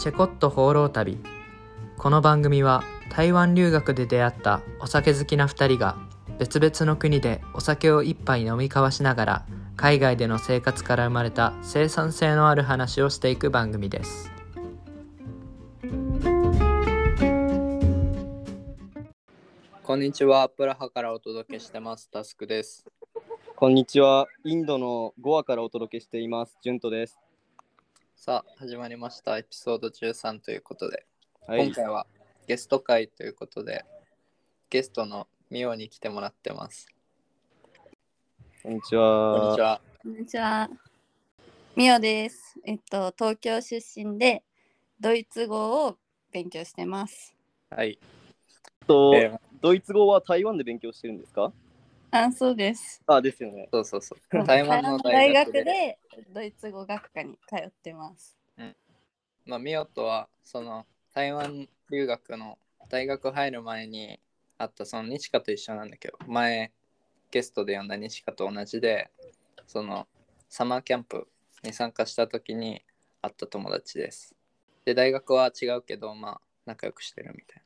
チェコット放浪旅この番組は台湾留学で出会ったお酒好きな2人が別々の国でお酒を一杯飲み交わしながら海外での生活から生まれた生産性のある話をしていく番組ですこんにちはプラハからお届けしてますタスクですこんにちは。インドのゴアからお届けしています。ジュントです。さあ始まりましたエピソード13ということで、はい今。回はゲスト会ということでゲストのミオに来てもらってますこんにちこんには。ちはこんにちは。みおです。えっと、東京出身でドイツ語を勉強してます。はい、と、えードイツ語は台湾で勉強してるんですか？あ、そうです。あ、ですよね。そうそうそう台湾の大大学で学でドイツ語学科に通ってます。まあ、ミオとはその台湾留学の大学入る前に会ったその西カと一緒なんだけど前ゲストで呼んだ西カと同じでそのサマーキャンプに参加した時に会った友達ですで大学は違うけどまあ仲良くしてるみたいな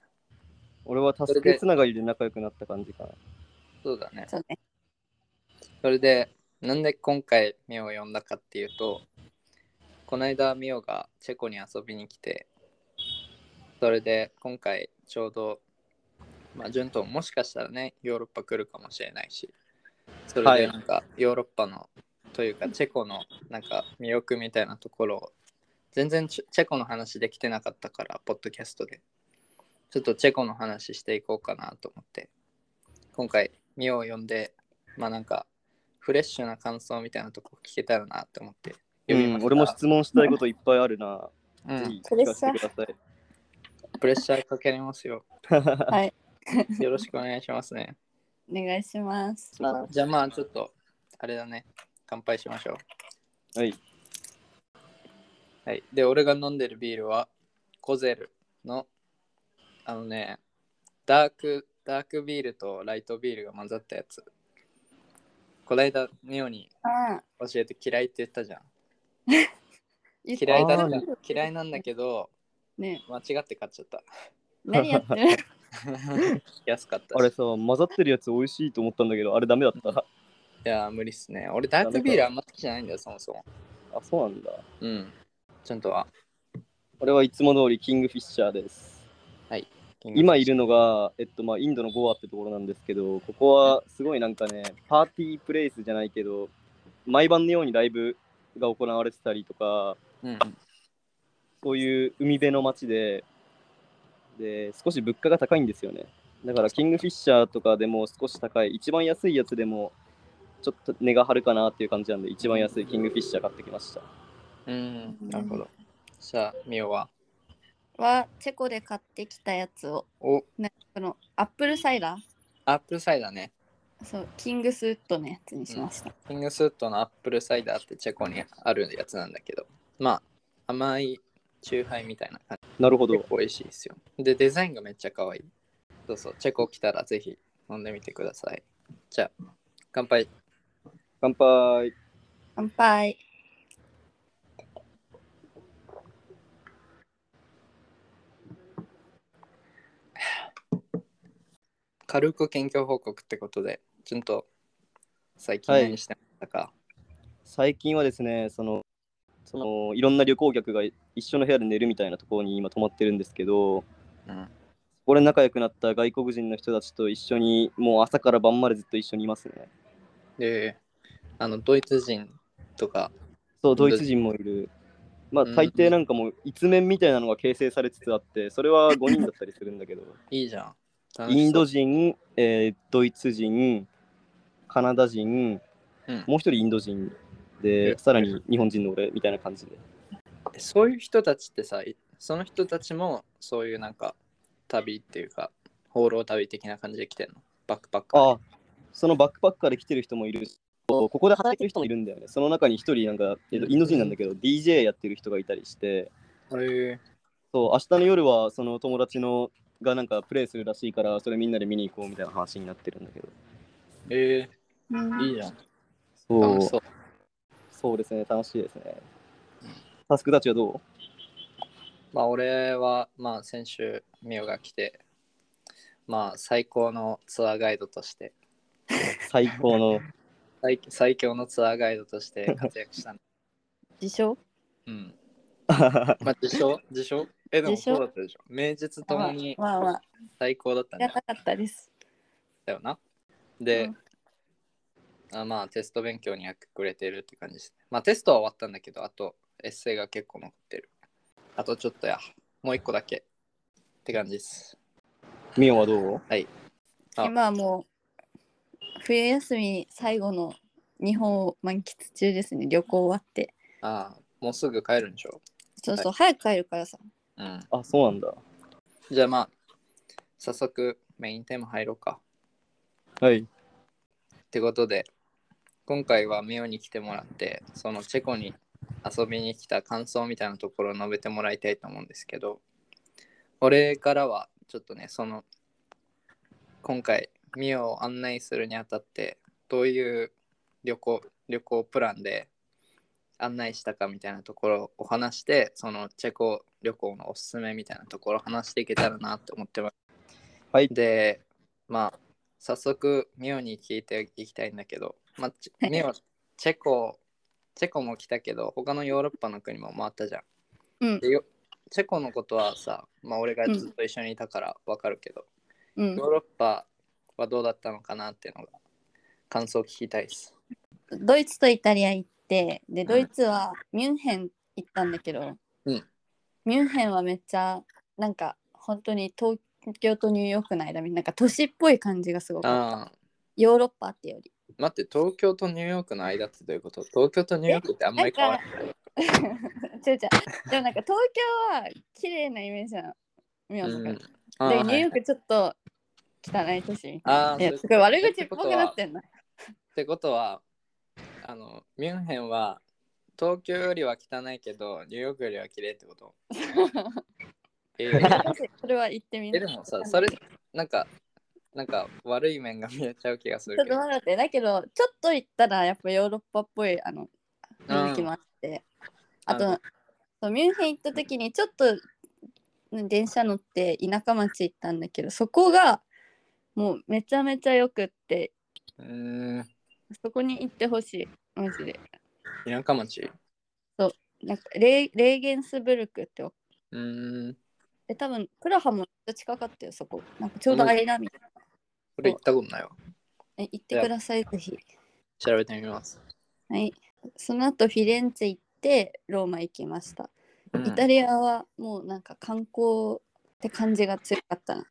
俺は助けつながりで仲良くなった感じかな。そうだね。そうね。それでなんで今回ミオを呼んだかっていうとこの間ミオがチェコに遊びに来てそれで今回ちょうどまあ順当もしかしたらねヨーロッパ来るかもしれないしそれはい。でなんかヨーロッパのというかチェコのなんか魅力みたいなところを全然チェチェコの話できてなかったからポッドキャストで。ちょっとチェコの話していこうかなと思って今回ミオを呼んでまあなんかフレッシュな感想みたいなとこ聞けたらなって思ってうん、呼びました俺も質問したいこといっぱいあるな。うんぜひ聞かせてください。プレッシャー？かけれますよ はい。よろしくお願いしますねお願いします。じゃあまあちょっとあれだね乾杯しましょうはい。はいで俺が飲んでるビールはコゼルのあのねダークダークビールとライトビールが混ざったやつ。こないだミオにあ教えて嫌いって言ったじゃん。言嫌いだ嫌いなんだけどね。間違って買っちゃった。何やってる？安かったし。あれさ、混ざってるやつ美味しいと思ったんだけど、あれダメだった？いや無理っすね。俺ダークビールあんま好きじゃないんだよそもそも。あ、そうなんだ。うん。ちゃんとは。俺はいつも通りキングフィッシャーです。今いるのが、えっとまあ、インドのゴアってところなんですけど、ここはすごいなんかね、パーティープレイスじゃないけど、毎晩のようにライブが行われてたりとか、うんそういう海辺の街で、で、少し物価が高いんですよね。だから、キングフィッシャーとかでも少し高い、一番安いやつでも、ちょっと値が張るかなっていう感じなんで、一番安いキングフィッシャー買ってきました。うんなるほどじゃあミオは？はチェコで買ってきたやつを、お。ね、このアップルサイダアップルサイダーね。ー、そう、キングスウッドのやつにしました。キングスウッドのアップルサイダーってチェコにあるやつなんだけど。まあ甘いチューハイみたいな感なるほど。じ結。構美味しいですよ。でデザインがめっちゃ可愛い。そうそう。チェコ来たらぜひ飲んでみてください。じゃあ乾杯。乾杯。乾杯。軽く近況報告ってことでちゃんと最近はい。何してましたか、最近はですね、その、そのいろんな旅行客が一緒の部屋で寝るみたいなところに今泊まってるんですけど、うん。これ仲良くなった外国人の人たちと一緒にもう朝から晩までずっと一緒にいますね。であのドイツ人とか？そう、ドイツ人。もいる。まあうん大抵なんかもう一面みたいなのが形成されつつあって、それは5人だったりするんだけど、いいじゃんインド人、えードイツ人、カナダ人、うん。もう一人インド人えで、さらに日本人の俺みたいな感じで。そういう人たちってさいその人たちもそういうなんか旅っていうか放浪旅的な感じで来てんの？バックパックああ、そのバックパッカーで来てる人もいるし、ここで働いてる人もいるんだよね。その中に一人なんか、えっと、インド人なんだけど、DJ やってる人がいたりして、そう、明日の夜はその友達のがなんかプレイするらしいから、それみんなで見に行こうみたいな話になってるんだけど。えうん。いいじゃん。そう。楽しそう。そうですね、楽しいですね。タスクたちはどまあ俺はまあ先週ミオが来てまあ最高のツアーガイドとして。最高の。最最強のツアーガイドとして活躍したん自称？うん。まあ自称？自称？えでもそうだったでしょ。名実ともにまあまあ、最高だったんだやなかったです。よな。で、うんあまあテスト勉強にやってくれてるって感じですね。まあテストは終わったんだけど、あとエッセイが結構残ってる。あとちょっとや、もう一個だけって感じです。ミオはどう？あ今はもう、冬休み最後の日本を満喫中ですね。旅行終わって。ああ、もうすぐ帰るんでしょ？そうそう、早く帰るからさ。うん。あ、そうなんだ。じゃあまあ、早速メインテーマ入ろうか。はい。ってことで、今回はミオに来てもらって、そのチェコに遊びに来た感想みたいなところを述べてもらいたいと思うんですけど、俺からはちょっとね、その、今回ミオを案内するにあたって、どういう旅行、旅行プランで案内したかみたいなところを話して、そのチェコ旅行のおすすめみたいなところを話していけたらなって思ってます。はい。で、まあ、早速ミオに聞いていきたいんだけど、まあ、ミオチェコチェコも来たけど他のヨーロッパの国も回ったじゃん。うん、でよチェコのことはさ、まあ、俺がずっと一緒にいたから分かるけど、うん。ヨー。ロッパはどうだったのかなっていうのが感想を聞きたいです。ドイツとイタリア行って、で、んドイツはミュンヘン行ったんだけど、うんミュンヘンはめっちゃ、なんか、本当に東京とニューヨークの間に、なんか都市っぽい感じがすごくヨーロッパってより。待って東京とニューヨークの間ってどういうこと？東京とニューヨークってあんまり変わらない 違う違う。でもなんか東京は綺麗なイメージなの。ミオの中で。ニューヨークちょっと汚い都市みたいな。いや、すごい悪口っぽくなってんな。ってことはあのミュンヘンは東京よりは汚いけどニューヨークよりは綺麗ってこと。えー。それは言ってみる。えでもさそれなんかなんか悪い面が見えちゃう気がするちょっけどと待って、だけど、ちょっと行ったらやっぱヨーロッパっぽいあの雰囲気もあって、ああと、そうミュンヘン行った時にちょっとうん電車乗って田舎町行ったんだけど、そこがもうめちゃめちゃよくって、うーんそこに行ってほしい、マジで。田舎町？なんかレーレーゲンスブルクって。うーん。で多分プラハも近かったよそこ。なんかちょうど間みたいな。これ行ったことないわ。え行ってくださいぜひ。調べてみます、はい。その後フィレンツェ行ってローマ行きました、うん。イタリアはもうなんか観光って感じが強かったな。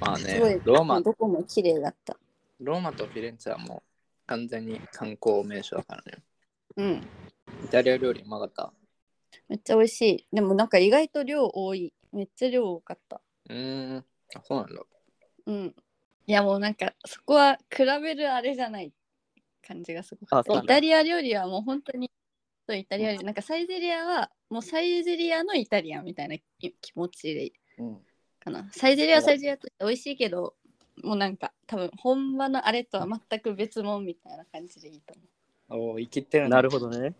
まあすごいねローマ。どこも綺麗だった。ローマとフィレンツェはもう完全に観光名所だからね。うん。イタリア料理うまかった？めっちゃ美味しい。でもなんか意外と量多い。めっちゃ量多かった。うーん。あそうなんだ。うん。いやもうなんかそこは比べるあれじゃない感じがすごくあそうてイタリア料理はもう本当にそうイタリア料理。なんかサイゼリアはもうサイゼリアのイタリアンみたいな気気持ちでうんかな。サイゼリアはサイゼリアとして美味しいけどもうなんか多分本場のあれとは全く別物みたいな感じでいいとおお生きてるなるほどね。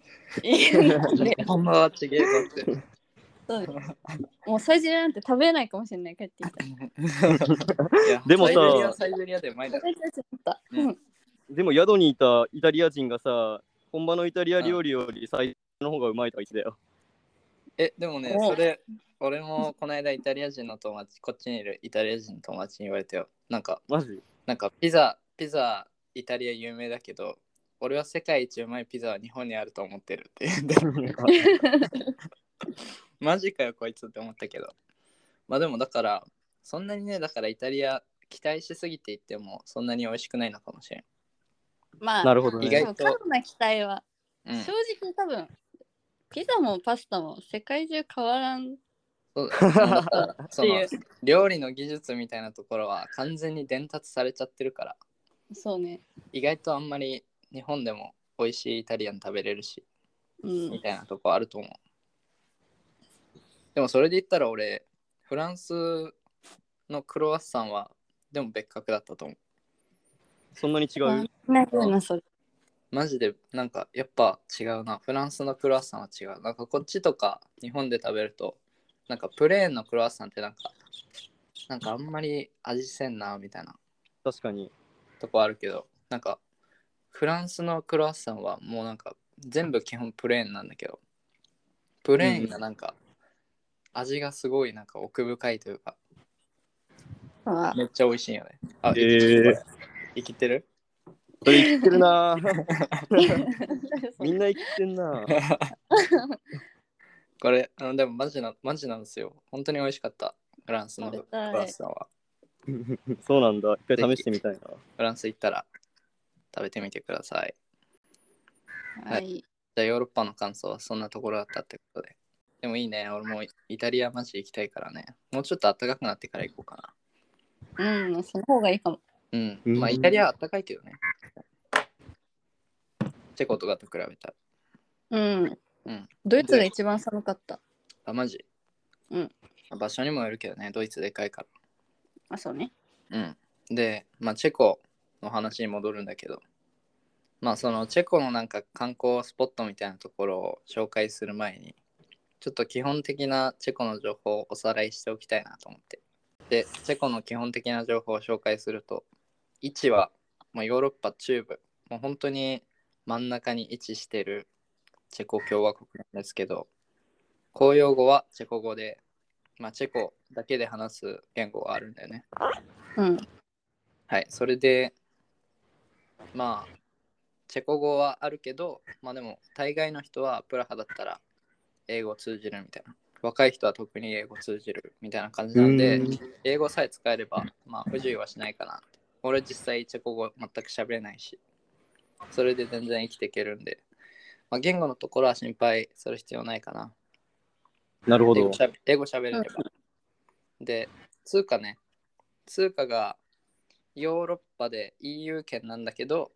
思う。でほんまはちげえぞってそう。もうサイゼリアなんて食べれないかもしれない。帰ってきたら。いやでもさサイゼリアサイゼリアででも宿にいたイタリア人がさ、本場のイタリア料理より最初の方がうまいとは言ってたよ。えでもねお。それ俺もこの間イタリア人の友達こっちにいるイタリア人の友達に言われたよ。なんかマジ？なんかピザピザイタリア有名だけど俺は世界一うまいピザは日本にあると思ってるって。言ってマジかよこいつって思ったけど。まあでもだからそんなにねだからイタリア期待しすぎていってもそんなに美味しくないのかもしれん、まあ、なるほどね。意外とでも過度な期待は、うん、正直多分ピザもパスタも世界中変わらんそう だからそのってい料理の技術みたいなところは完全に伝達されちゃってるから。そうね。意外とあんまり日本でも美味しいイタリアン食べれるしうん。みたいなとこあると思う。でもそれで言ったら俺フランスのクロワッサンはでも別格だったと思う。そんなに違う？なるなそれマジでなんかやっぱ違うな。フランスのクロワッサンは違う。なんかこっちとか日本で食べるとなんかプレーンのクロワッサンってなんか、なんかあんまり味せんなみたいな。確かに。とこあるけど、なんかフランスのクロワッサンはもうなんか全部基本プレーンなんだけど、プレーンがなんか味がすごいなんか奥深いというか、あ。めっちゃ美味しいよね。あ、えー。生きてる？それ生きてるな みんな生きてんなこれ、あのでもマジな、マジなんですよ。本当に美味しかった。フランスのクロ食べたいワッサンは。そうなんだ。一回試してみたいな。フランス行ったら食べてみてください。はい。じゃあヨーロッパの感想はそんなところだったってことで。でもいいね。俺もイタリアマジ行きたいからね。もうちょっと暖かくなってから行こうかうん、その方がいいかも。な。うん。うんまあイタリアは暖かいけどね。チェコとかと比べたら。うん。うん。ドイツが一番寒かった。あ、マジ？うん。場所にもよるけどね。ドイツでかいから。あ、そうね。うん。で、まあ、チェコの話に戻るんだけど、まあ、そのチェコのなんか観光スポットみたいなところを紹介する前に、ちょっと基本的なチェコの情報をおさらいしておきたいなと思って。で、チェコの基本的な情報を紹介すると、位置はもうヨーロッパ中部、もう本当に真ん中に位置してるチェコ共和国なんですけど、公用語はチェコ語で、まあ、チェコだけで話す言語があるんだよね。うん。はい、それで、まあ、チェコ語はあるけど、まあでも、大概の人はプラハだったら英語通じるみたいな。若い人は特に英語通じるみたいな感じなんでうん、英語さえ使えれば、まあ不自由はしないかなって。俺実際チェコ語全く喋れないし、それで全然生きていけるんで、まあ言語のところは心配する必要ないかな。なるほど英語。しゃべれれば。で、通貨ね。通貨がヨーロッパで EU 圏なんだけど、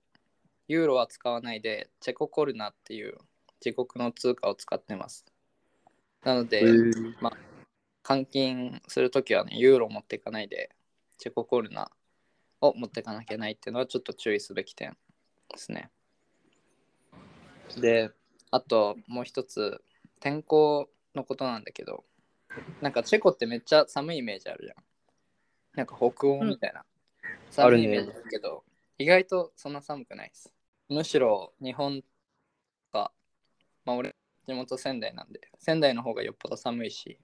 ユーロは使わないで、チェココルナっていう自国の通貨を使ってます。なので、へー換金するときはね、ユーロ持っていかないで、チェココルナを持っていかなきゃいけないっていうのはちょっと注意すべき点ですね。で、あともう一つ、天候のことなんだけど、なんかチェコってめっちゃ寒いイメージあるじゃん。なんか北欧みたいな。あるね寒いイメージだけど、意外とそんな寒くないです。むしろ日本か、まあ俺、地元仙台なんで、仙台の方がよっぽど寒いし、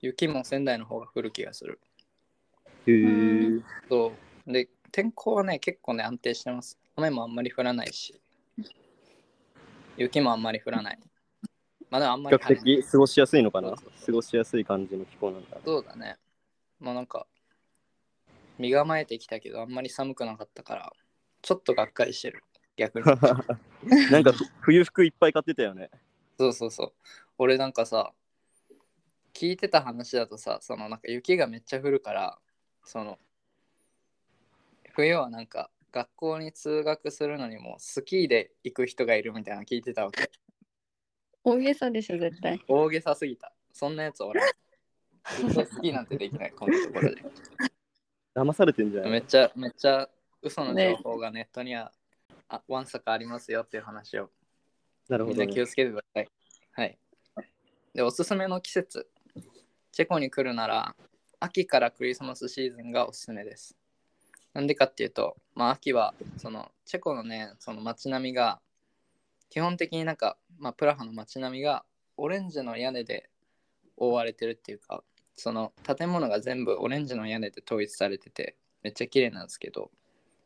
雪も仙台の方が降る気がする。へーそう。で、天候はね、結構ね、安定してます。雨もあんまり降らないし、雪もあんまり降らない。まあでもあんま比較り晴れない的過ごしやすいのかな？そうそう過ごしやすい感じの気候なんだ。そうだね。まあなんか、身構えてきたけど、あんまり寒くなかったから、ちょっとがっかりしてる。逆に。なんか冬服いっぱい買ってたよね。そうそうそう。俺なんかさ、聞いてた話だとさ、そのなんか雪がめっちゃ降るから、その、冬はなんか学校に通学するのにもスキーで行く人がいるみたいなの聞いてたわけ。大げさでしょ、絶対。大げさすぎた。そんなやつおらん。ずっとスキーなんてできない、こんなところで。騙されてんじゃない？めっちゃ、めっちゃ嘘の情報がネットには、あわんさかありますよっていう話をなるほど、ね。みんな気をつけてください。はい。で、おすすめの季節。チェコに来るなら、秋からクリスマスシーズンがおすすめです。なんでかっていうと、まあ、秋は、その、チェコのね、その街並みが、基本的になんか、まあ、プラハの街並みが、オレンジの屋根で覆われてるっていうか、その建物が全部オレンジの屋根で統一されてて、めっちゃ綺麗なんですけど、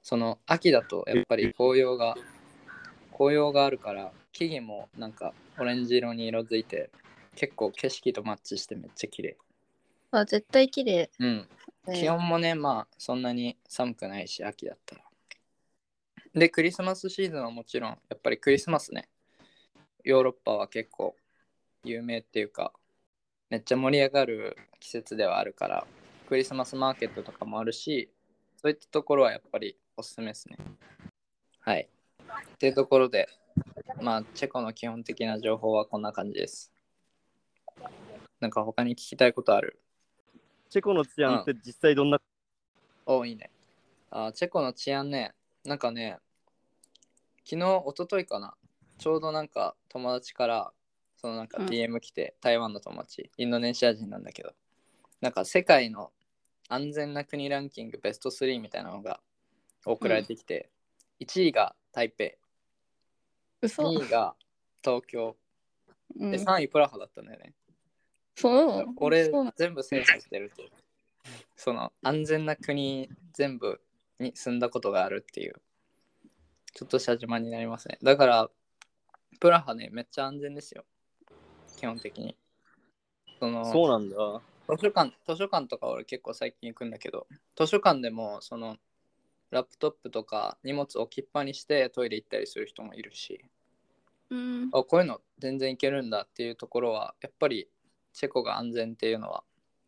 その秋だとやっぱり紅葉が紅葉があるから木々もなんかオレンジ色に色づいて結構景色とマッチしてめっちゃ綺麗。あ、絶対綺麗。うん。ね気温もねまあそんなに寒くないし秋だったら。でクリスマスシーズンはもちろんやっぱりクリスマスね。ヨーロッパは結構有名っていうかめっちゃ盛り上がる季節ではあるからクリスマスマーケットとかもあるしそういったところはやっぱりおすすめですね。はい。っていうところでまあチェコの基本的な情報はこんな感じです。なんか他に聞きたいことある？チェコの治安って実際どんな、おいいね。あチェコの治安ね、なんかね、昨日、一昨日かな、ちょうどなんか友達から、そのなんかうん。DM 来て、台湾の友達、インドネシア人なんだけど、なんか世界の安全な国ランキングベスト3みたいなのが送られてきて、1位が台北、嘘。2位が東京、うん。で、3位プラハだったんだよね。そう俺そうな全部制覇してるって。その安全な国全部に住んだことがあるっていう、ちょっとした自慢になりますね。だから、プラハね、めっちゃ安全ですよ。基本的に。そのそうなんだ。図書館、図書館とか俺結構最近行くんだけど、図書館でもそのラップトップとか荷物置きっぱにしてトイレ行ったりする人もいるし、うんあこういうの全然いけるんだっていうところは、やっぱりチェコが安全っていうのは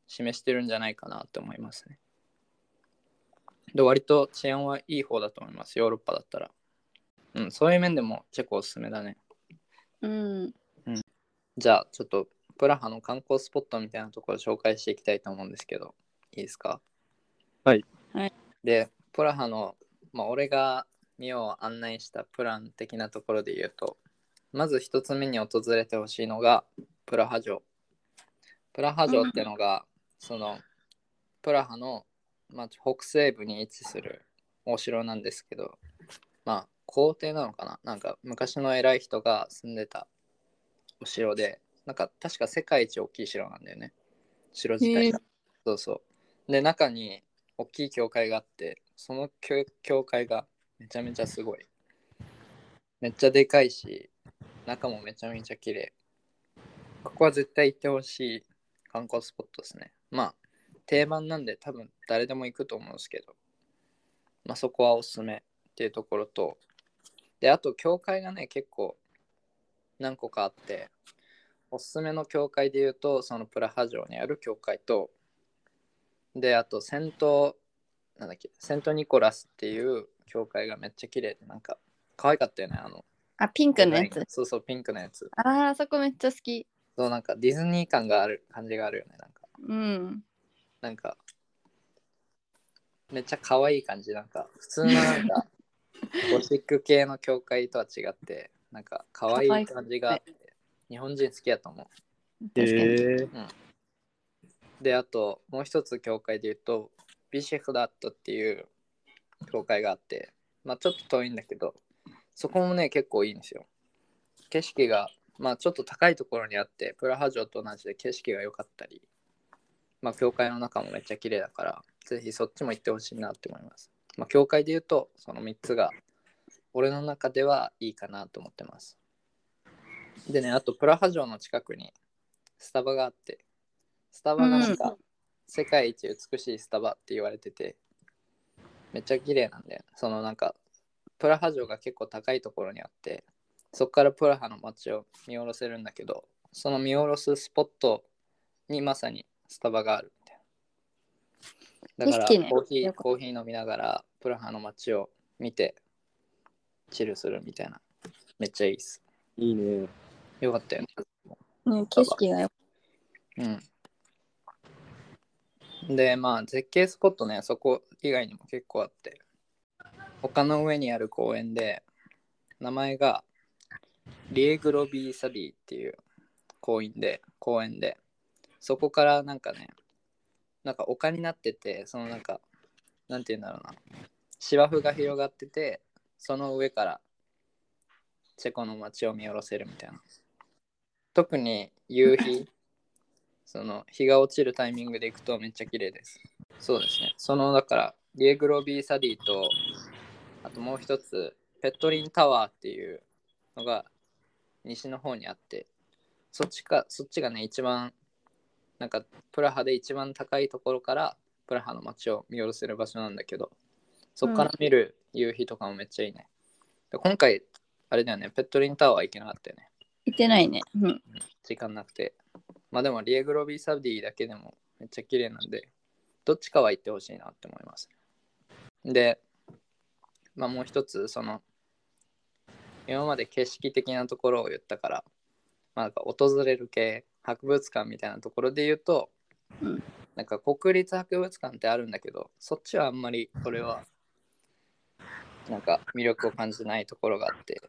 示してるんじゃないかなって思いますね。で、割と治安はいい方だと思います、ヨーロッパだったら。うん、そういう面でもチェコおすすめだね。うんじゃあ、ちょっとプラハの観光スポットみたいなところ紹介していきたいと思うんですけど、いいですか？はい。はいで、プラハの、まあ、俺が見よう案内したプラン的なところで言うと、まず一つ目に訪れてほしいのがプラハ城。プラハ城ってのが、そのプラハの、まあ、北西部に位置するお城なんですけど、まあ皇帝なのかな？なんか昔の偉い人が住んでたお城で、なんか確か世界一大きい城なんだよね。城自体が。そうそう。で、中に大きい教会があって、その教教会がめちゃめちゃすごい。めっちゃでかいし、中もめちゃめちゃ綺麗。ここは絶対行ってほしい観光スポットですね。まあ、定番なんで多分誰でも行くと思うんですけど、まあそこはおすすめっていうところと、で、あと教会がね、結構何個かあって、おすすめの教会で言うと、そのプラハ城にある教会と、で、あと、セント、なんだっけ、セントニコラスっていう教会がめっちゃ綺麗で、なんか、可愛かったよね、あの。あピンクのやつ。そうそう、ピンクのやつ。あーあそこめっちゃ好きそう、なんかディズニー感がある感じがあるよね、なんか。うんなんか、めっちゃ可愛い感じ、なんか、普通のなんか、ゴシック系の教会とは違って、なんか、可愛い感じがあって、日本人好きやと思う。確かに、へえで、あと、もう一つ教会で言うと、ビシェフダットっていう教会があって、まあちょっと遠いんだけど、そこもね、結構いいんですよ。景色が、まあちょっと高いところにあって、プラハ城と同じで景色が良かったり、まあ教会の中もめっちゃ綺麗だから、ぜひそっちも行ってほしいなって思います。まあ教会で言うと、その3つが、俺の中ではいいかなと思ってます。でね、あとプラハ城の近くにスタバがあって、スタバがなんか世界一美しいスタバって言われてて、めっちゃ綺麗なんだよ。そのなんか、プラハ城が結構高いところにあって、そこからプラハの街を見下ろせるんだけど、その見下ろすスポットにまさにスタバがあるみたいな。だからコーヒー、よくコーヒー飲みながらプラハの街を見て、チルするみたいな。めっちゃいいっす。いいね。よかったよね。ね、景色がようん。で、まあ、絶景スポットね、そこ以外にも結構あって、丘の上にある公園で、名前がリエグロビーサディっていう公園で、公園で、そこからなんかね、なんか丘になってて、そのなんか、なんて言うんだろうな、芝生が広がってて、その上からチェコの街を見下ろせるみたいな。特に夕日、その日が落ちるタイミングで行くとめっちゃ綺麗です。そうですね。そのだから、リエグロビーサディと、あともう一つ、ペットリンタワーっていうのが西の方にあって、そっちか、そっちがね、一番、なんかプラハで一番高いところからプラハの街を見下ろせる場所なんだけど、そこから見る夕日とかもめっちゃいいね。で今回、あれだよね、ペットリンタワー行けなかったよね。行ってないね。うん。時間なくて。まあでも、リエグロビーサディだけでもめっちゃ綺麗なんで、どっちかは行ってほしいなって思います。で、まあもう一つ、その、今まで景色的なところを言ったから、まあなんか訪れる系、博物館みたいなところで言うと、うんなんか国立博物館ってあるんだけど、そっちはあんまり俺は、なんか魅力を感じないところがあって、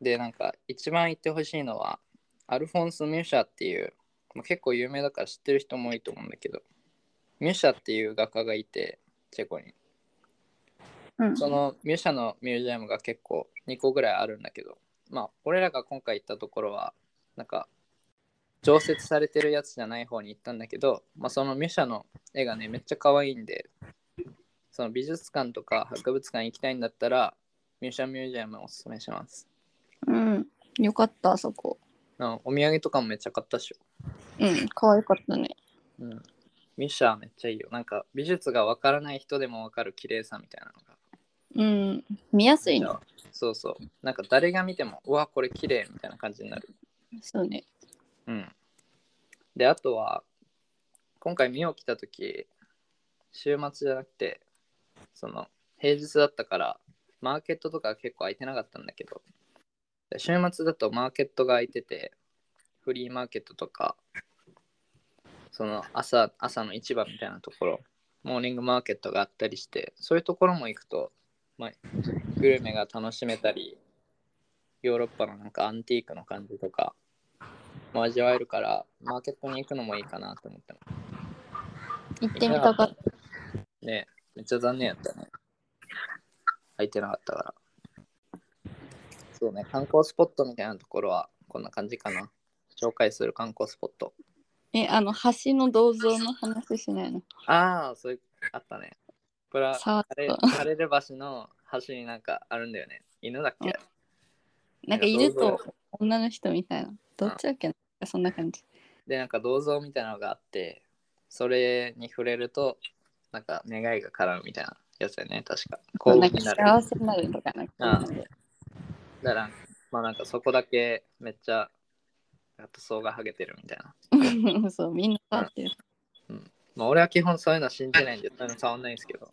で、なんか一番行ってほしいのは、アルフォンス・ミュシャっていう、まあ、結構有名だから知ってる人も多いと思うんだけど、ミュシャっていう画家がいて、チェコに。うんそのミュシャのミュージアムが結構2個ぐらいあるんだけど、まあ、俺らが今回行ったところは、なんか、常設されてるやつじゃない方に行ったんだけど、まあ、そのミュシャの絵がね、めっちゃ可愛いんで、その美術館とか博物館行きたいんだったら、ミュシャミュージアムをおすすめします。うん。よかった、あそこ。うんお土産とかもめっちゃ買ったっしょ。うん、可愛かったね。うん。ミュシャめっちゃいいよ。なんか美術がわからない人でもわかる綺麗さみたいなのが。うん。見やすいの。そうそう。なんか誰が見ても、うわ、これ綺麗みたいな感じになる。そうね。うん。で、あとは、今回見よう来たとき、週末じゃなくて、その、平日だったから、マーケットとか結構空いてなかったんだけど、で週末だとマーケットが空いてて、フリーマーケットとか、その朝朝の市場みたいなところ、モーニングマーケットがあったりして、そういうところも行くと、まあ、グルメが楽しめたり、ヨーロッパのなんかアンティークの感じとか、も味わえるから、マーケットに行くのもいいかなと思ってます。行ってみたかった。ねめっちゃ残念やったね。空いてなかったから。そうね、観光スポットみたいなところはこんな感じかな。紹介する観光スポット。え、あの、橋の銅像の話しないの？ああ、そういう、あったね。これは、さカレあ、カレル橋の橋になんかあるんだよね。犬だっけ？なんか犬と女の人みたいな。どっちだっけ？なそんな感じ。で、なんか銅像みたいなのがあって、それに触れると、なんか願いが叶うみたいなやつだよね、確か。幸なんか運になる。幸せになるとかなんああか。だから、まあなんかそこだけめっちゃ、塗装が剥げてるみたいな。そう、みんな触ってる。まあ俺は基本そういうの信じないんで、そういうの触んないんですけど。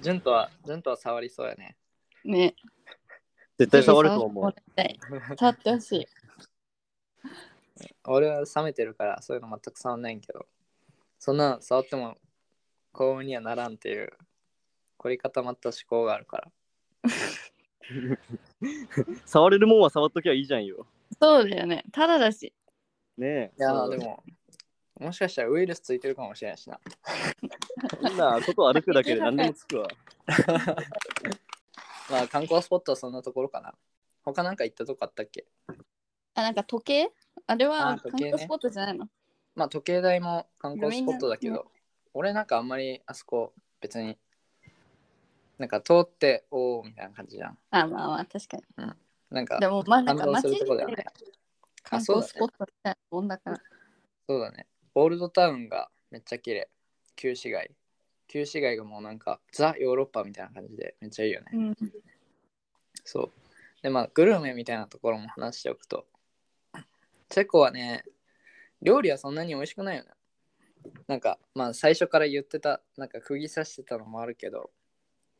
ジュンとは、ジュンとは触りそうやね。ね。絶対触ると思う。触ってほしい。俺は冷めてるから、そういうの全く触んないんけど、そんなの触っても幸運にはならんっていう、凝り固まった思考があるから。触れるもんは触っときゃいいじゃんよ。そうだよね。ただだし。ねえ。いやでも、もしかしたらウイルスついてるかもしれないしな。そんな外歩くだけで何でもつくわ。まあ観光スポットはそんなところかな。他なんか行ったとこあったっけ？あ、なんか時計？あれは観光スポットじゃないの？まあ時計台も観光スポットだけど、俺なんかあんまりあそこ別になんか通っておおみたいな感じじゃん。あ、まあまあ、確かに。なんかでも、まあ、なんか感動す街自るとこだよね体が観光スポットみたいなもんだから。そうだね。オールドタウンがめっちゃ綺麗。旧市街。旧市街がもうなんかザ・ヨーロッパみたいな感じでめっちゃいいよね。うん。そう。でまあグルメみたいなところも話しておくと、チェコはね、料理はそんなに美味しくないよね。なんかまあ最初から言ってた、なんか釘刺してたのもあるけど、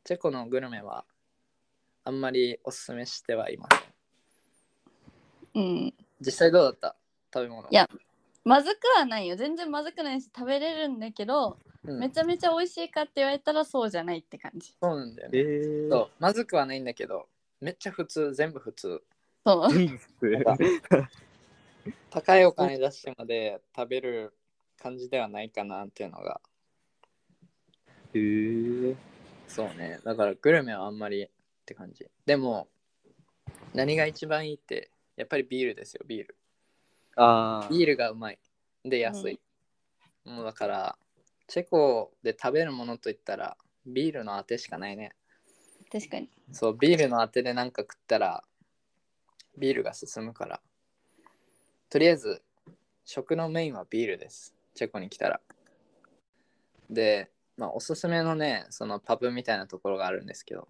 チェコのグルメはあんまりおすすめしてはいません。うん。実際どうだった？食べ物。いやまずくはないよ。全然まずくないし、食べれるんだけど、うんめちゃめちゃ美味しいかって言われたらそうじゃないって感じ。そうなんだよえね。ー。そうまずくはないんだけど、めっちゃ普通、全部普通。そう。高いお金出してまで食べる感じではないかなっていうのがへー。そうねだからグルメはあんまりって感じでも何が一番いいってやっぱりビールですよビールああ。ビールがうまい。で安い、もうだからチェコで食べるものといったらビールのあてしかないね。確かに。そうビールのあてで何か食ったらビールが進むから。とりあえず食のメインはビールです。チェコに来たら。でまあおすすめのねそのパブみたいなところがあるんですけど。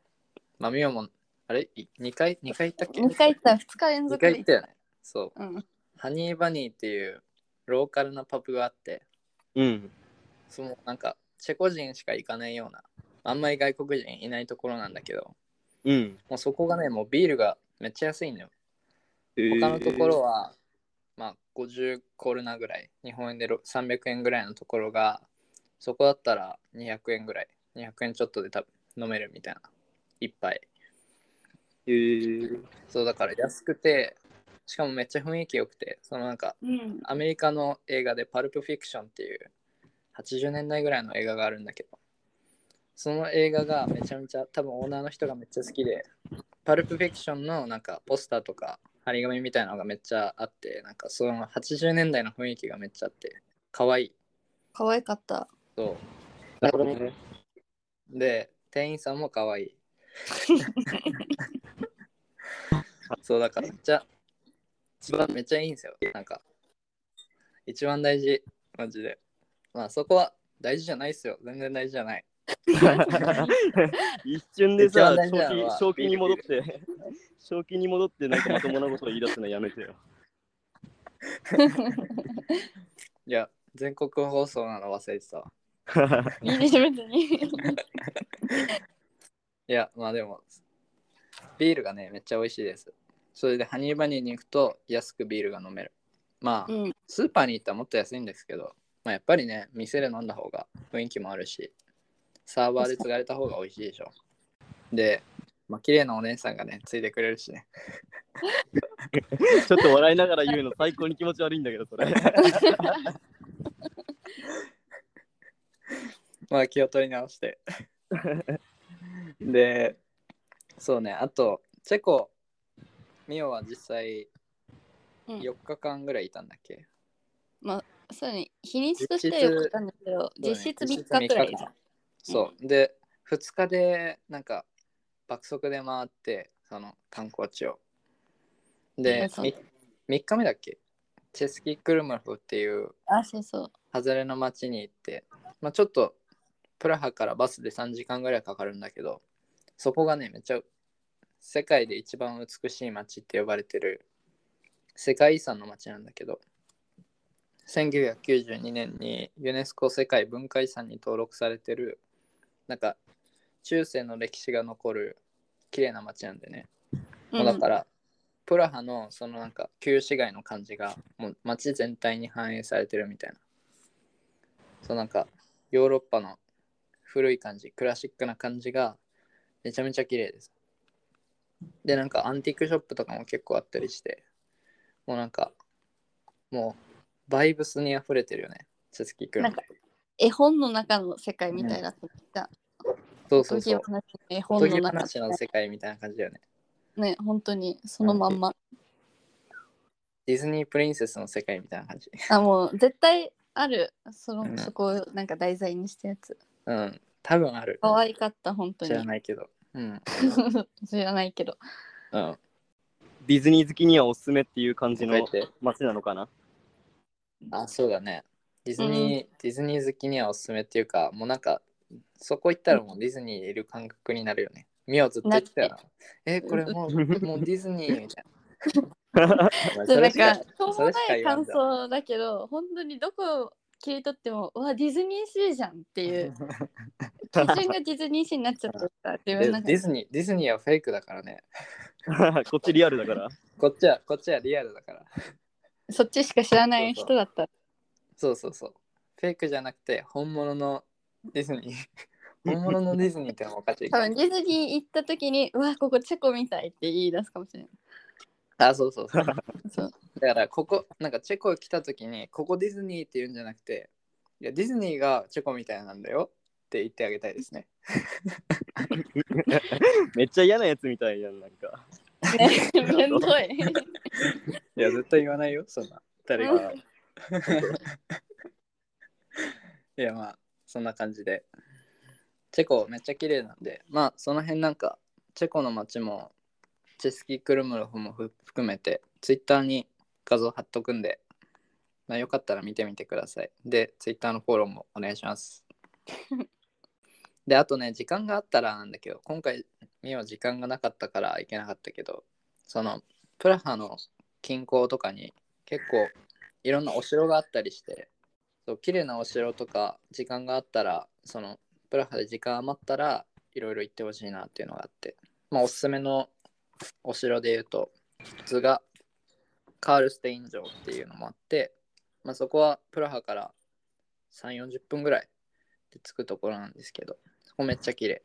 まあミオもあれ？2回2回行ったっけ？2回行った、2日連2続で。回行ったよね。そう。うん。ハニーバニーっていうローカルなパブがあってうん。そのなんかチェコ人しか行かないようなあんまり外国人いないところなんだけどうん。もうそこがねもうビールがめっちゃ安いのよ。えー。他のところは、まあ50コルナぐらい。日本円でろ300円ぐらいのところがそこだったら200円ぐらい。200円ちょっとで多分飲めるみたいな。一杯えー、そうだから安くてしかもめっちゃ雰囲気良くて、そのなんかうん。アメリカの映画でパルプフィクションっていう80年代ぐらいの映画があるんだけど、その映画がめちゃめちゃ多分オーナーの人がめっちゃ好きで、パルプフィクションのなんかポスターとか張り紙みたいなのがめっちゃあって、なんかその80年代の雰囲気がめっちゃあって、可愛い。可愛かった。そなるほどね。う。で、店員さんも可愛い。そうだからめっちゃ、一番めっちゃいいんですよ。なんか、一番大事、マジで。まあそこは大事じゃないっすよ。全然大事じゃない。一瞬でさ正気、正気に戻って、正気に戻ってなんかまともなことを言い出すのやめてよ。いや、全国放送なの忘れてたわ。いいね、別に。いや、まあでも、ビールがね、めっちゃ美味しいです。それでハニーバニーに行くと安くビールが飲める。まあ、うん。スーパーに行ったらもっと安いんですけど、まあ、やっぱりね、店で飲んだ方が雰囲気もあるし、サーバーで継がれた方が美味しいでしょ。で、まあ、綺麗なお姉さんがね、ついてくれるしね。ちょっと笑いながら言うの最高に気持ち悪いんだけど、それ。まあ、気を取り直して。で、そうね、あと、チェコ、ミオは実際うん。4日間ぐらいいたんだっけ、そうね、日にちとしてはよかったんだけど、実質3日くらい実質3日間そう。で、2日で、なんか、爆速で回って、その観光地を。で、そう。み3日目だっけ？チェスキー・クルムフっていうあ、そうそう。外れの町に行って、まあ、ちょっとプラハからバスで3時間ぐらいかかるんだけど、そこがね、めっちゃ世界で一番美しい町って呼ばれてる世界遺産の町なんだけど、1992年にユネスコ世界文化遺産に登録されてる、なんか中世の歴史が残る綺麗な町なんでね。もうだから、プラハのそのなんか旧市街の感じがもう街全体に反映されてるみたいな。そうなんかヨーロッパの古い感じ、クラシックな感じがめちゃめちゃ綺麗です。で、なんかアンティークショップとかも結構あったりして、もうなんかもうバイブスに溢れてるよね、チェスキークなんか絵本の中の世界みたいだった。そうそうそう。絵お本の中話の世界みたいな感じだよね。ね、本当にそのまんま。ディズニープリンセスの世界みたいな感じ。あ、もう絶対ある。その、うんそこをなんか題材にしたやつ。うん、多分ある。可愛かった、本当知らに。ないけど。うん。知らないけど。うん。ディズニー好きにはおすすめっていう感じの街なのかな？あ、そうだね。ディズニー、ディズニー好きにはおすすめっていうか、もうなんか、そこ行ったらもうディズニーにいる感覚になるよね。ミオずっと言ってたよな。え、これもう、もうディズニーみたいな。なんかか、しょうもない感想だけど、本当にどこを切り取っても、うわ、ディズニーシーじゃんっていう、基準がディズニーシーになっちゃってるから、自で分の中で。ディズニー、ディズニーはフェイクだからね。こっちリアルだから。こっちは、こっちはリアルだから。そっちしか知らない人だったら。そうそうそう。フェイクじゃなくて、本物のディズニー。本物のディズニーってのはおかしいか多ら分ディズニー行った時に、うわ、ここチェコみたいって言い出すかもしれない。あ、そうそうそう。そうだからここなんかチェコ来た時にここディズニーって言うんじゃなくていやディズニーがチェコみたいなんだよって言ってあげたいですね。めっちゃ嫌なやつみたいやん、なんか。ね、めんどい。いや絶対言わないよそんな誰が。いやまあそんな感じでチェコめっちゃ綺麗なんでまあその辺なんかチェコの街もチェスキー・クルムロフもふ含めてツイッターに画像貼っとくんで、まあ、よかったら見てみてください。で、ツイッターのフォローもお願いします。で、あとね、時間があったらなんだけど、今回、ミオ時間がなかったから行けなかったけど、その、プラハの近郊とかに結構いろんなお城があったりして、そう綺麗なお城とか時間があったら、その、プラハで時間余ったらいろいろ行ってほしいなっていうのがあって、まあ、おすすめのお城で言うと、普通がカールステイン城っていうのもあって、まあ、そこはプラハから3、40分ぐらいで着くところなんですけど、そこめっちゃ綺麗。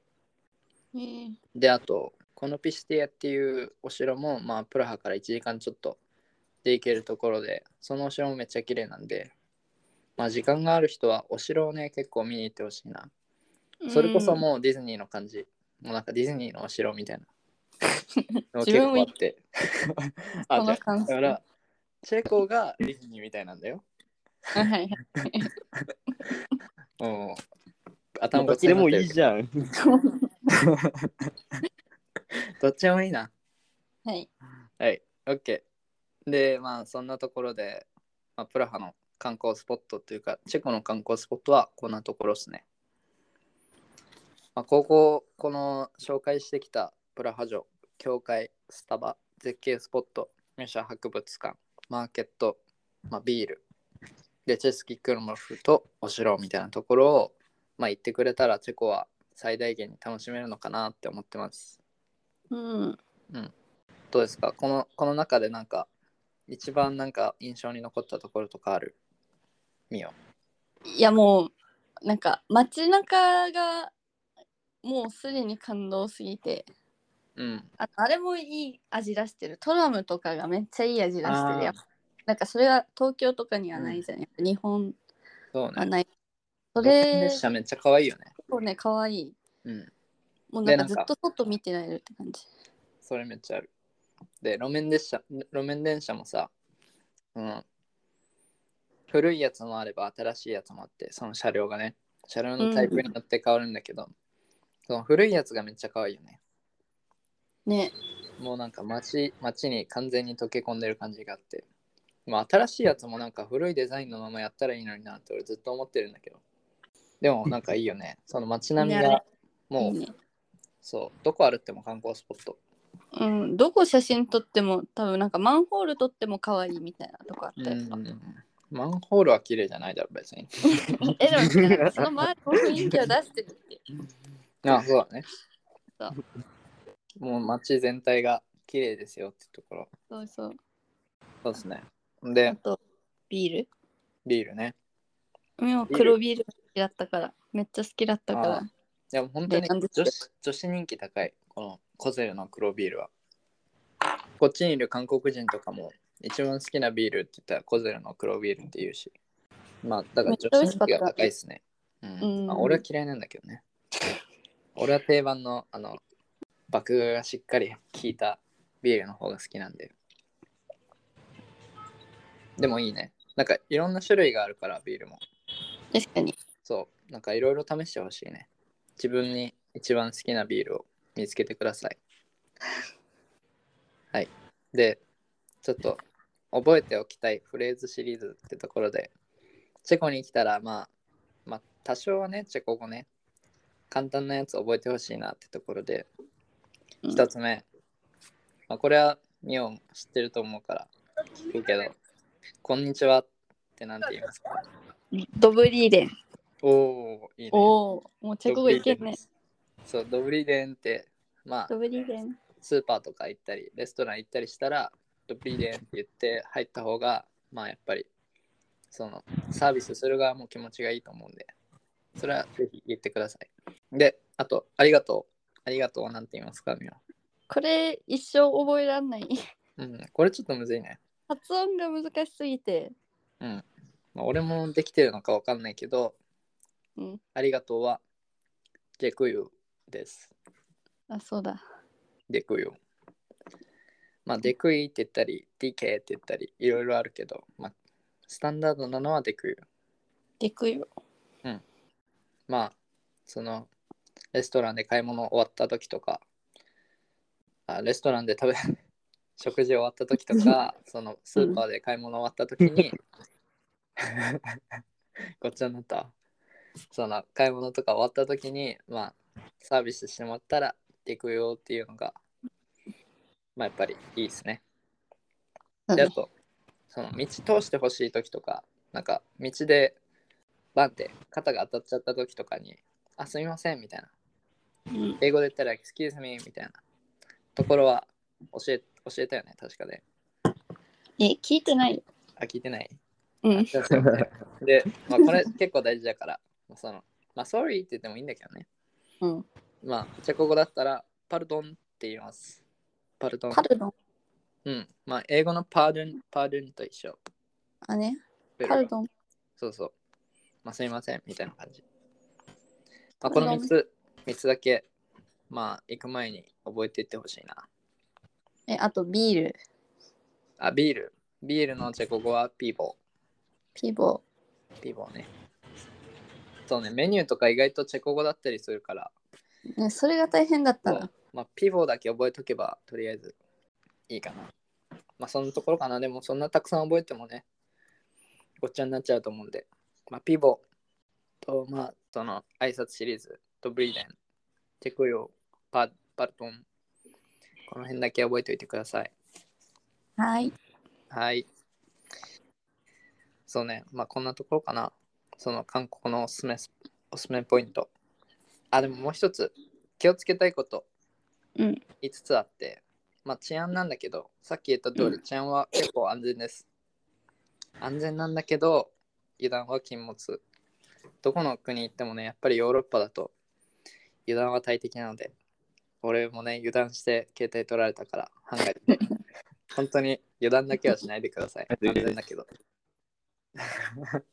えーで、あと、このピシティアっていうお城も、まあ、プラハから1時間ちょっとで行けるところで、そのお城もめっちゃ綺麗なんで、まあ時間がある人はお城をね、結構見に行ってほしいな。それこそもうディズニーの感じ。もうなんかディズニーのお城みたいな。の結構あって。あ、だから、チェコがディズニーみたいなんだよ。はいはい もう、頭どっちでもいいじゃん。どっちもいいな。はい。はい、OK。で、まあ、そんなところで、まあ、プラハの観光スポットというか、チェコの観光スポットはこんなところですね。まあ、ここ、この紹介してきたプラハ城、教会、スタバ、絶景スポット、ミュシャ博物館、マーケット、まあ、ビール、で、チェスキ・クルモフとお城みたいなところを、まあ、行ってくれたら、チェコは最大限に楽しめるのかなって思ってます。うん。どうですか？このこの中でなんか一番なんか印象に残ったところとかある？みよ。いやもうなんか街中がもうすでに感動すぎてうん。ああれもいい味出してるトラムとかがめっちゃいい味出してるやっぱなんかそれは東京とかにはないじゃん、やっぱ日本そうね。はないそれ列車めっちゃ可愛いよね。そうねかわいいうん。もうなんかでなんかずっと外見てられるって感じそれめっちゃある。で、路面電車、路面電車もさ、うん。古いやつもあれば新しいやつもあって、その車両がね、車両のタイプによって変わるんだけど、その古いやつがめっちゃ可愛いよね。ねもうなんか街街に完全に溶け込んでる感じがあって。まあ新しいやつもなんか古いデザインのままやったらいいのになって俺ずっと思ってるんだけど。でもなんかいいよね。その街並みねがもうねそう、どこ歩っても観光スポット。うんどこ写真撮っても多分なんかマンホール撮っても可愛いみたいなとこあったよ、マンホールは綺麗じゃないだろ、別に。えでもその周りの雰囲気を出してるってあ、そうだね。そもう街全体が綺麗ですよってところ。そうそうそうですね。あで、とビール？ビールね。もう黒ビール好きだったからめっちゃ好きだったからあいや、本当に女子女子人気高い、このコゼルの黒ビールは。こっちにいる韓国人とかも一番好きなビールって言ったらコゼルの黒ビールって言うし。まあ、だから女子人気が高いですね。うんうんまあ、俺は嫌いなんだけどね。俺は定番のあの麦芽がしっかり効いたビールの方が好きなんで。でもいいね。なんかいろんな種類があるからビールも。確かにそう、なんかいろいろ試してほしいね。自分に一番好きなビールを見つけてください。はい。で、ちょっと覚えておきたいフレーズシリーズってところで、チェコに来たら、まあ、まあ、多少はね、チェコ語ね、簡単なやつ覚えてほしいなってところで、うん一つ目、まあ、これはミオン知ってると思うから聞くけど、こんにちはってなんて言いますか？ドブリーデン。おおいいね。おおもうチェコ語いけんね。そう、ドブリデンって、まあ、ドブリーデン。スーパーとか行ったり、レストラン行ったりしたら、ドブリデンって言って入った方が、まあやっぱり、その、サービスする側も気持ちがいいと思うんで、それはぜひ言ってください。で、あと、ありがとう。ありがとうはなんて言いますか、みは。これ一生覚えらんないうん、これちょっとむずいね。発音が難しすぎてうん。まあ、俺もできてるのかわかんないけど、うんありがとうは、デクユです。あそうだデクユ。まあ、デクイって言ったり、DK って言ったり、いろいろあるけど、まあ、スタンダードなのはデクユ。でくよまあ、その、レストランで買い物終わった時とか、あレストランで食べ、食事終わった時とか、そのスーパーで買い物終わった時に、こっちになったわ。その買い物とか終わった時に、まあ、サービスしてもらったら、行くよっていうのが、まあ、やっぱりいいですね。で、あと、その道通してほしい時とか、なんか道でバンって肩が当たっちゃった時とかに、あ、すみませんみたいな。うん英語で言ったら、excuse me みたいなところは教え教えたよね、確かで。え聞いてないよあ、聞いてないうんで、まあ、これ結構大事だから、その、まあ、sorry って言ってもいいんだけどね。うんまあ、チェコ語だったら、パルドンって言います。パルドン。パルドンうん。まあ、英語のパードン、パードンと一緒。あね。パルドン。そうそう。まあ、すいません、みたいな感じ。まあ、この3つ、3つだけ、まあ、行く前に覚えていってほしいな。え、あとビール。あ、ビール。ビールのチェコ語はピーボピボー。ピーボーね。そうね、メニューとか意外とチェコ語だったりするから、ー。ね、それが大変だったな。まあ、ピーボーだけ覚えとけば、とりあえずいいかな。まあ、そんなところかな。でも、そんなたくさん覚えてもね、ごっちゃになっちゃうと思うんで、まあ、ピーボーと、まあ、その挨拶シリーズとブリーデン、チェコヨ、パパルトン、この辺だけ覚えておいてください。はい。はい。そうね、まあこんなところかな。その韓国のおすすめス、おすすめポイント。あ、でももう一つ、気をつけたいことうん。5つあって、まあ治安なんだけど、さっき言った通り治安は結構安全です。安全なんだけど、油断は禁物。どこの国行ってもね、やっぱりヨーロッパだと油断は大敵なので、俺もね、油断して携帯取られたから、ハンガリーで。本当に油断だけはしないでください。安全だけど。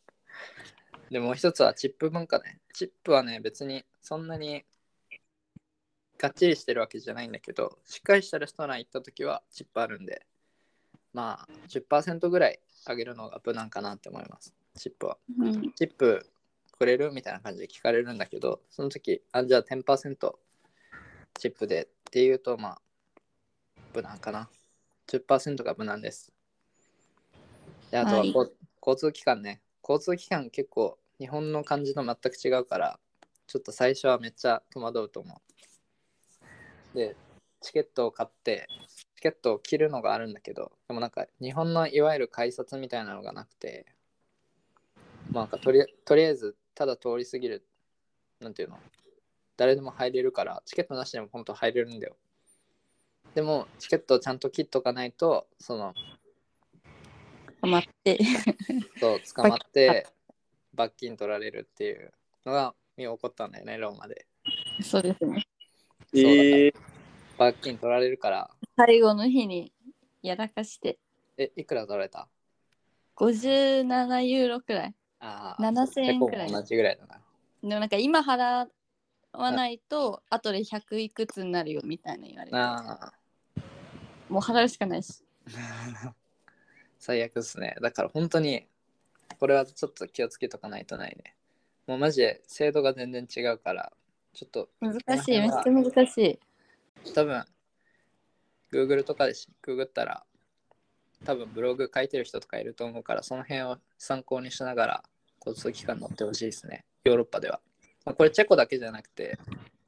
でもう一つはチップ文化ね。チップはね、別にそんなにがっちりしてるわけじゃないんだけど、しっかりしたレストラン行った時はチップあるんで、まあ10%ぐらい上げるのが無難かなって思います。チップは。うん。チップくれる？みたいな感じで聞かれるんだけど、その時、あ、じゃあ10%チップでっていうと、まあ、無難かな。10%が無難です。で、あとははい交通機関ね。交通機関結構日本の感じと全く違うから、ちょっと最初はめっちゃ戸惑うと思う。で、チケットを買って、チケットを切るのがあるんだけど、でもなんか日本のいわゆる改札みたいなのがなくて、まあとりとりあえずただ通り過ぎる、なんていうの？誰でも入れるから、チケットなしでも本当入れるんだよ。でも、チケットをちゃんと切っとかないと、その、止まって。そう捕まって罰金取られるっていうのが起こったんだよね、ローマで。そうですね。えー、罰金取られるから、最後の日にやらかして、え、いくら取られた？57ユーロくらい。ああ、7000円くらい同じぐらいだな。でもなんか今払わないと、後で100いくつになるよみたいな言われて。あもう払うしかないし。あ、最悪ですね。だから本当に、これはちょっと気をつけとかないとないね。もうマジで制度が全然違うから、ちょっと難しい、めっちゃ難しい。多分 Google とかでしググったら多分ブログ書いてる人とかいると思うからその辺を参考にしながら交通機関乗ってほしいですね。ヨーロッパでは、まあ、これチェコだけじゃなくて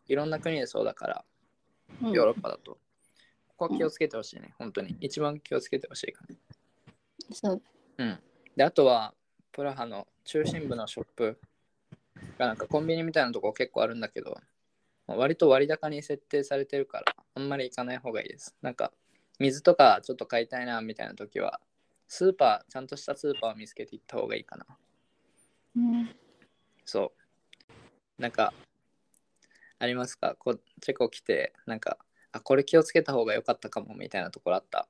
いろんな国でそうだからうん。ヨーロッパだと、ここは気をつけてほしいね。本当に。一番気をつけてほしいかね。そう。うん。であとはプラハの中心部のショップがなんかコンビニみたいなとこ結構あるんだけどまあ割と割高に設定されてるからあんまり行かない方がいいです。なんか水とかちょっと買いたいなみたいな時はスーパーちゃんとしたスーパーを見つけて行った方がいいかなうん。そう。なんかありますか？こうチェコ来てなんかあこれ気をつけた方が良かったかもみたいなところあった？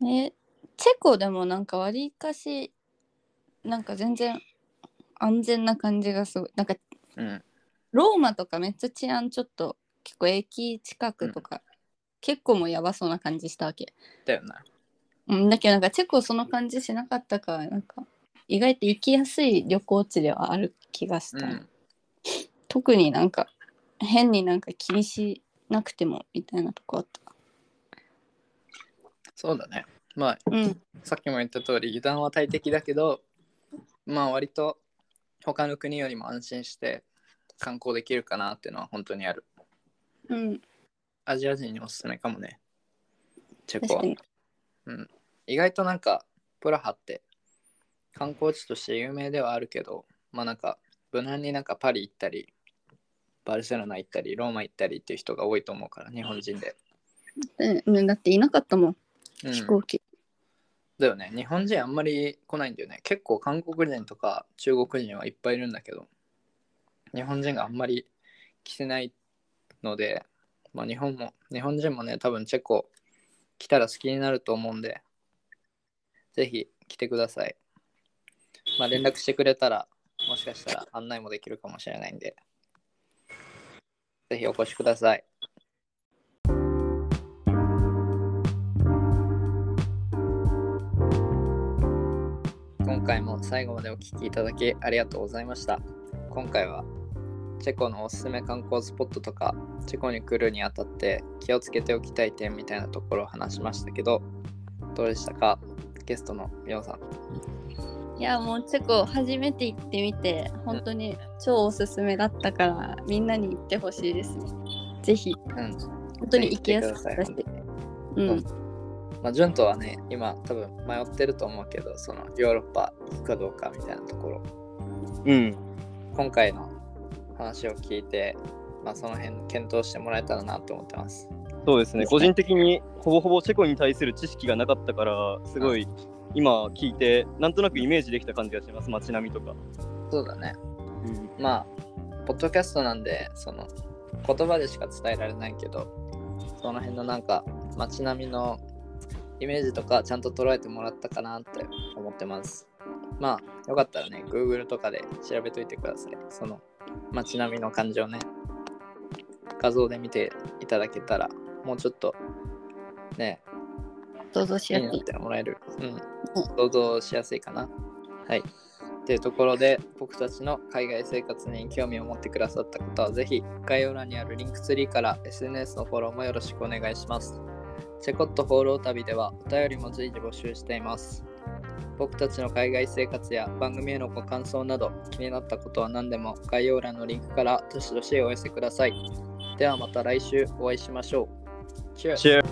ね、チェコでもなんかわりかしなんか全然安全な感じがすごい。なんかうん。ローマとかめっちゃ治安ちょっと結構駅近くとか、結構もうやばそうな感じしたわけ、だよな。うん、だけどなんかチェコその感じしなかったからなんか意外と行きやすい旅行地ではある気がした、うん。特になんか変になんか気にしなくてもみたいなとこあった。そうだね。まあうん。さっきも言った通り油断は大敵だけどまあ割と他の国よりも安心して観光できるかなっていうのは本当にある。うん。アジア人におすすめかもね。チェコは。確かに。意外となんかプラハって観光地として有名ではあるけどまあなんか無難になんかパリ行ったりバルセロナ行ったりローマ行ったりっていう人が多いと思うから日本人で、うんだっていなかったもんうん。飛行機、だよね。日本人あんまり来ないんだよね。結構韓国人とか中国人はいっぱいいるんだけど日本人があんまり来てないので、まあ、日本も日本人もね多分チェコ来たら好きになると思うんで、ぜひ来てください。まあ、連絡してくれたら、もしかしたら案内もできるかもしれないんで、ぜひお越しください。今回も最後までお聴きいただきありがとうございました。今回はチェコのおすすめ観光スポットとか、チェコに来るにあたって気をつけておきたい点みたいなところを話しましたけど、どうでしたか？ゲストのみおさん。いやもうチェコ初めて行ってみて本当に超おすすめだったからみんなに行ってほしいですね。ぜひ、うん、本当に行きやすかったし。うん。まあ、ジュンとはね、今多分迷ってると思うけど、そのヨーロッパ行くかどうかみたいなところ。うん。今回の話を聞いて、まあ、その辺検討してもらえたらなと思ってます。そうですね、個人的にほぼほぼチェコに対する知識がなかったから、すごい今聞いて、なんとなくイメージできた感じがします、街並みとか。そうだね。まあ、ポッドキャストなんで、その言葉でしか伝えられないけど、その辺のなんか街並みのイメージとかちゃんと捉えてもらったかなって思ってます。まあ、よかったらね、Google とかで調べといてください。その街並みの感じをね、画像で見ていただけたら、もうちょっとね、想像しやすい。てもらえる。うん。想像しやすいかな。はい。というところで、僕たちの海外生活に興味を持ってくださった方は、ぜひ概要欄にあるリンクツリーから SNS のフォローもよろしくお願いします。チェコット放浪旅ではお便りも随時募集しています。僕たちの海外生活や番組へのご感想など気になったことは何でも概要欄のリンクからどしどしお寄せください。ではまた来週お会いしましょう。Cheers. Cheers.